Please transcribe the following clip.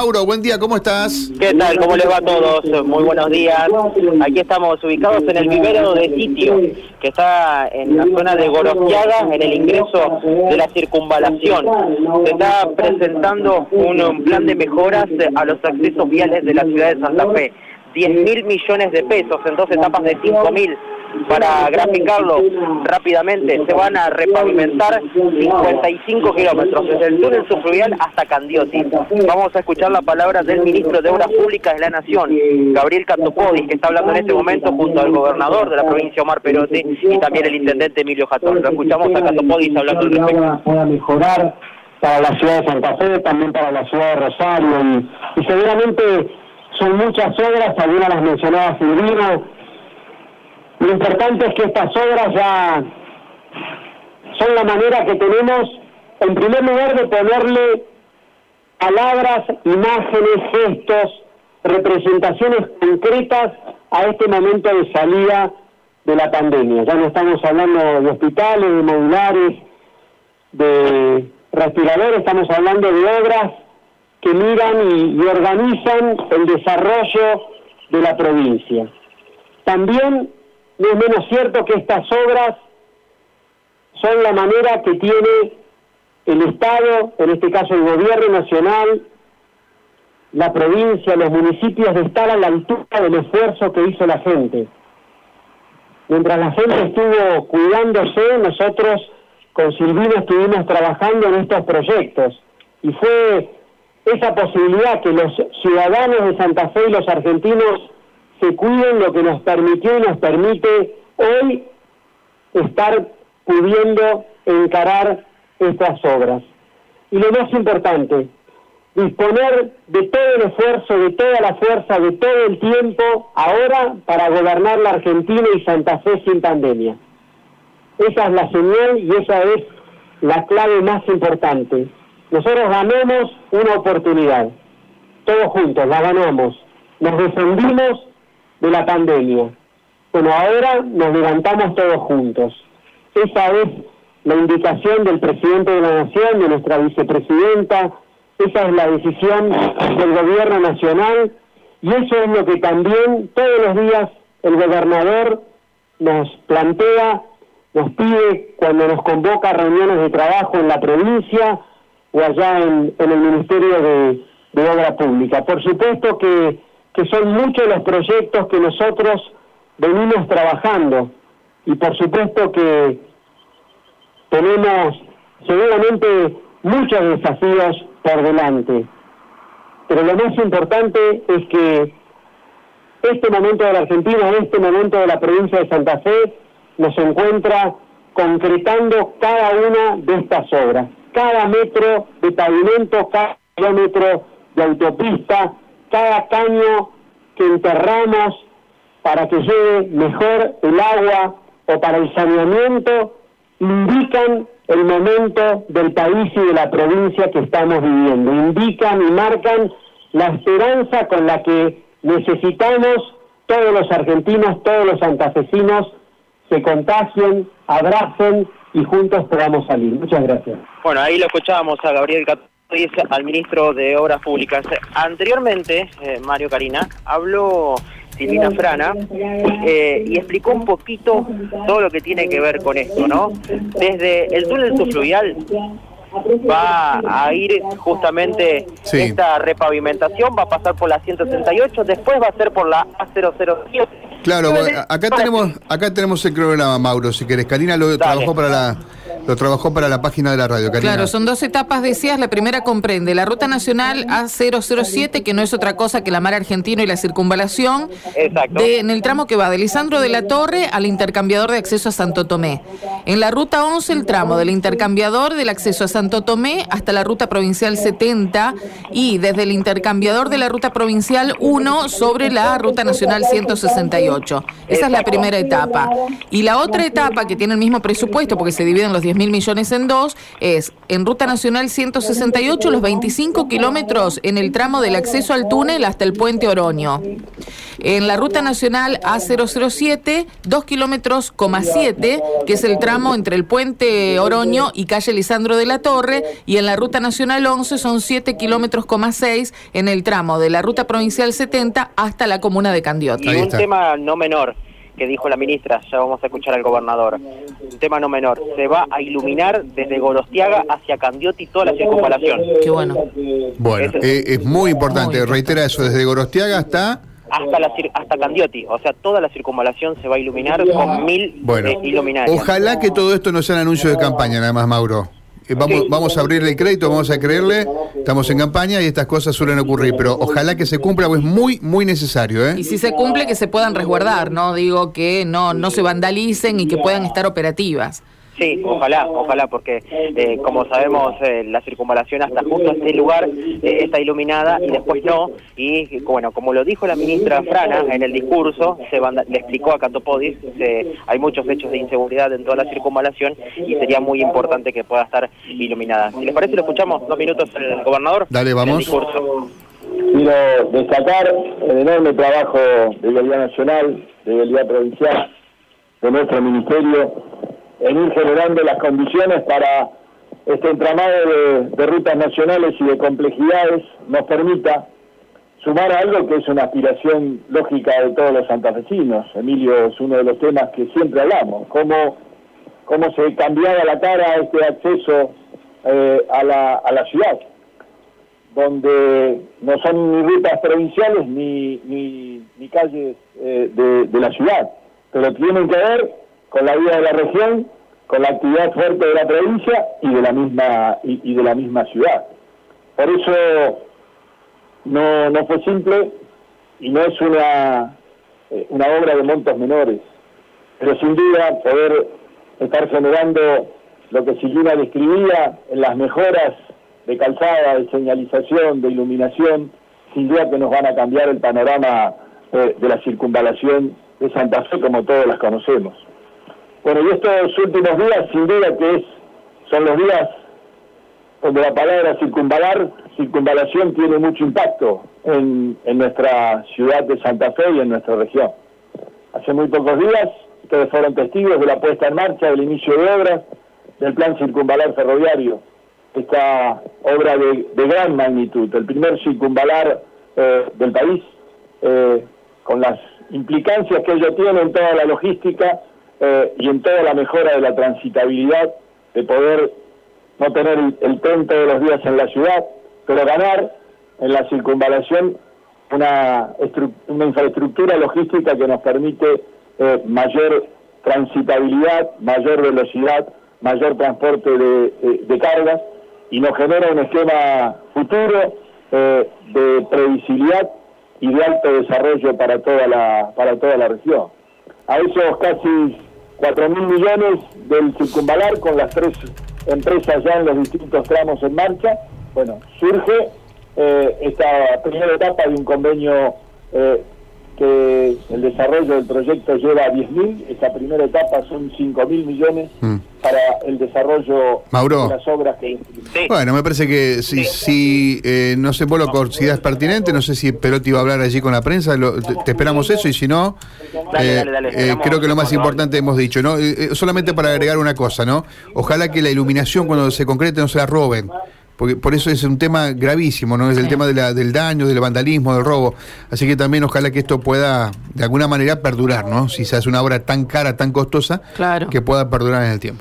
Mauro, buen día, ¿cómo estás? ¿Qué tal? ¿Cómo les va a todos? Muy buenos días. Aquí estamos ubicados en el vivero de sitio, que está en la zona de Gorostiaga, en el ingreso de la circunvalación. Se está presentando un plan de mejoras a los accesos viales de la ciudad de Santa Fe. 10 mil millones de pesos en dos etapas de 5 mil para graficarlo rápidamente, se van a repavimentar 55 kilómetros desde el túnel subfluvial hasta Candioti. Vamos a escuchar la palabra del ministro de Obras Públicas de la Nación, Gabriel Catopodis, que está hablando en este momento junto al gobernador de la provincia, Omar Perotti, y también el intendente Emilio Jatón. Lo escuchamos a Catopodis hablando al mejorar para la ciudad de Santa Fe, también para la ciudad de Rosario, y, seguramente son muchas obras, algunas las mencionaba Silvino, lo importante es que estas obras ya son la manera que tenemos, en primer lugar, de ponerle palabras, imágenes, gestos, representaciones concretas a este momento de salida de la pandemia. Ya no estamos hablando de hospitales, de modulares, de respiradores, estamos hablando de obras que miran y, organizan el desarrollo de la provincia. También no es menos cierto que estas obras son la manera que tiene el Estado, en este caso el gobierno nacional, la provincia, los municipios, de estar a la altura del esfuerzo que hizo la gente. Mientras la gente estuvo cuidándose, nosotros con Silvina estuvimos trabajando en estos proyectos y fue esa posibilidad que los ciudadanos de Santa Fe y los argentinos se cuiden lo que nos permitió y nos permite hoy estar pudiendo encarar estas obras. Y lo más importante, disponer de todo el esfuerzo, de toda la fuerza, de todo el tiempo ahora para gobernar la Argentina y Santa Fe sin pandemia. Esa es la señal y esa es la clave más importante. Nosotros ganamos una oportunidad, todos juntos, la ganamos. Nos defendimos de la pandemia. Bueno, ahora nos levantamos todos juntos. Esa es la indicación del presidente de la Nación, de nuestra vicepresidenta, esa es la decisión del gobierno nacional y eso es lo que también todos los días el gobernador nos plantea, nos pide cuando nos convoca a reuniones de trabajo en la provincia o allá en, el Ministerio de, de Obra Pública. Por supuesto que que son muchos los proyectos que nosotros venimos trabajando y por supuesto que tenemos seguramente muchos desafíos por delante. Pero lo más importante es que este momento de la Argentina, este momento de la provincia de Santa Fe, nos encuentra concretando cada una de estas obras. Cada metro de pavimento, cada kilómetro de autopista, cada caño que enterramos para que llegue mejor el agua o para el saneamiento, indican el momento del país y de la provincia que estamos viviendo, indican y marcan la esperanza con la que necesitamos todos los argentinos, todos los santafesinos se contagien, abracen y juntos podamos salir. Muchas gracias. Bueno, ahí lo escuchábamos a Gabriel al ministro de Obras Públicas. Anteriormente, eh, Mario Karina, habló Silvina Frana eh, y explicó un poquito todo lo que tiene que ver con esto, ¿no? Desde el túnel subfluvial va a ir justamente esta repavimentación, va a pasar por la 168, después va a ser por la A007. Claro, acá tenemos acá tenemos el cronograma, Mauro, si querés. Karina lo trabajó para la lo trabajó para la página de la radio, Claro, son dos etapas, decías. La primera comprende la ruta nacional A007, que no es otra cosa que la mar argentino y la circunvalación. Exacto. en el tramo que va de Lisandro de la Torre al intercambiador de acceso a Santo Tomé. En la ruta 11, el tramo del intercambiador del acceso a Santo Tomé hasta la ruta provincial 70 y desde el intercambiador de la ruta provincial 1 sobre la ruta nacional 168. Esa es la primera etapa. Y la otra etapa que tiene el mismo presupuesto, porque se divide en los 10 mil millones en dos, es en Ruta Nacional 168 los 25 kilómetros en el tramo del acceso al túnel hasta el puente Oroño. En la Ruta Nacional A007, 2 kilómetros, 7, que es el tramo entre el puente Oroño y calle Lisandro de la Torre, y en la Ruta Nacional 11 son 7 kilómetros, 6 en el tramo de la Ruta Provincial 70 hasta la comuna de Candiota. Y un tema no menor que dijo la ministra, ya vamos a escuchar al gobernador. Un tema no menor, se va a iluminar desde Gorostiaga hacia Candioti toda la circunvalación. Qué bueno. Bueno, es, eh, muy importante, reitera eso, desde Gorostiaga hasta hasta la hasta Candioti, o sea, toda la circunvalación se va a iluminar con mil bueno, eh, Ojalá que todo esto no sea un anuncio de campaña, nada más, Mauro. Eh, vamos, vamos a abrirle el crédito, vamos a creerle, estamos en campaña y estas cosas suelen ocurrir, pero ojalá que se cumpla, pues es muy, muy necesario. ¿eh? Y si se cumple, que se puedan resguardar, ¿no? Digo que no, no se vandalicen y que puedan estar operativas. Sí, ojalá, ojalá, porque eh, como sabemos eh, la circunvalación hasta justo este lugar eh, está iluminada y después no, y bueno, como lo dijo la ministra Frana en el discurso, se le explicó a Catopodis, hay muchos hechos de inseguridad en toda la circunvalación y sería muy importante que pueda estar iluminada. Si les parece, lo escuchamos dos minutos el gobernador. Dale, vamos. discurso. Quiero destacar el enorme trabajo de Vialidad Nacional, de Vialidad Provincial, de nuestro Ministerio, en ir generando las condiciones para este entramado de, rutas nacionales y de complejidades nos permita sumar algo que es una aspiración lógica de todos los santafesinos. Emilio, es uno de los temas que siempre hablamos, cómo, cómo se cambiaba la cara este acceso eh, a, la, a la ciudad, donde no son ni rutas provinciales ni, ni, calles eh, de, de la ciudad, pero tienen que ver con la vida de la región, con la actividad fuerte de la provincia y de la misma y, de la misma ciudad. Por eso no, no fue simple y no es una, eh, una obra de montos menores, pero sin duda poder estar generando lo que Silvina describía en las mejoras de calzada, de señalización, de iluminación, sin duda que nos van a cambiar el panorama eh, de la circunvalación de Santa Fe como todos las conocemos. Bueno, y estos últimos días, sin duda que es, son los días donde la palabra circunvalar, circunvalación tiene mucho impacto en, nuestra ciudad de Santa Fe y en nuestra región. Hace muy pocos días, ustedes fueron testigos de la puesta en marcha, del inicio de obras del plan circunvalar ferroviario, esta obra de, gran magnitud, el primer circunvalar eh, del país, eh, con las implicancias que ello tiene en toda la logística eh, y en toda la mejora de la transitabilidad, de poder no tener el, tren todos los días en la ciudad, pero ganar en la circunvalación una, una infraestructura logística que nos permite eh, mayor transitabilidad, mayor velocidad, mayor transporte de, cargas y nos genera un esquema futuro eh, de previsibilidad y de alto desarrollo para toda la, para toda la región. A esos casi 4 mil millones del circunvalar con las tres empresas ya en los distintos tramos en marcha. Bueno, surge eh, esta primera etapa de un convenio eh, que el desarrollo del proyecto lleva a 10.000, esta primera etapa son 5.000 millones mm. Para el desarrollo de las obras que... Bueno, me parece que si, si eh, no sé vos lo consideras pertinente, no sé si Perotti va a hablar allí con la prensa, te, esperamos eso y si no, eh, eh, creo que lo más importante hemos dicho, ¿no? solamente para agregar una cosa, ¿no? Ojalá que la iluminación cuando se concrete no se la roben porque por eso es un tema gravísimo, ¿no? Es el tema de la, del daño, del vandalismo, del robo. Así que también ojalá que esto pueda de alguna manera perdurar, ¿no? Si se hace una obra tan cara, tan costosa, que pueda perdurar en el tiempo.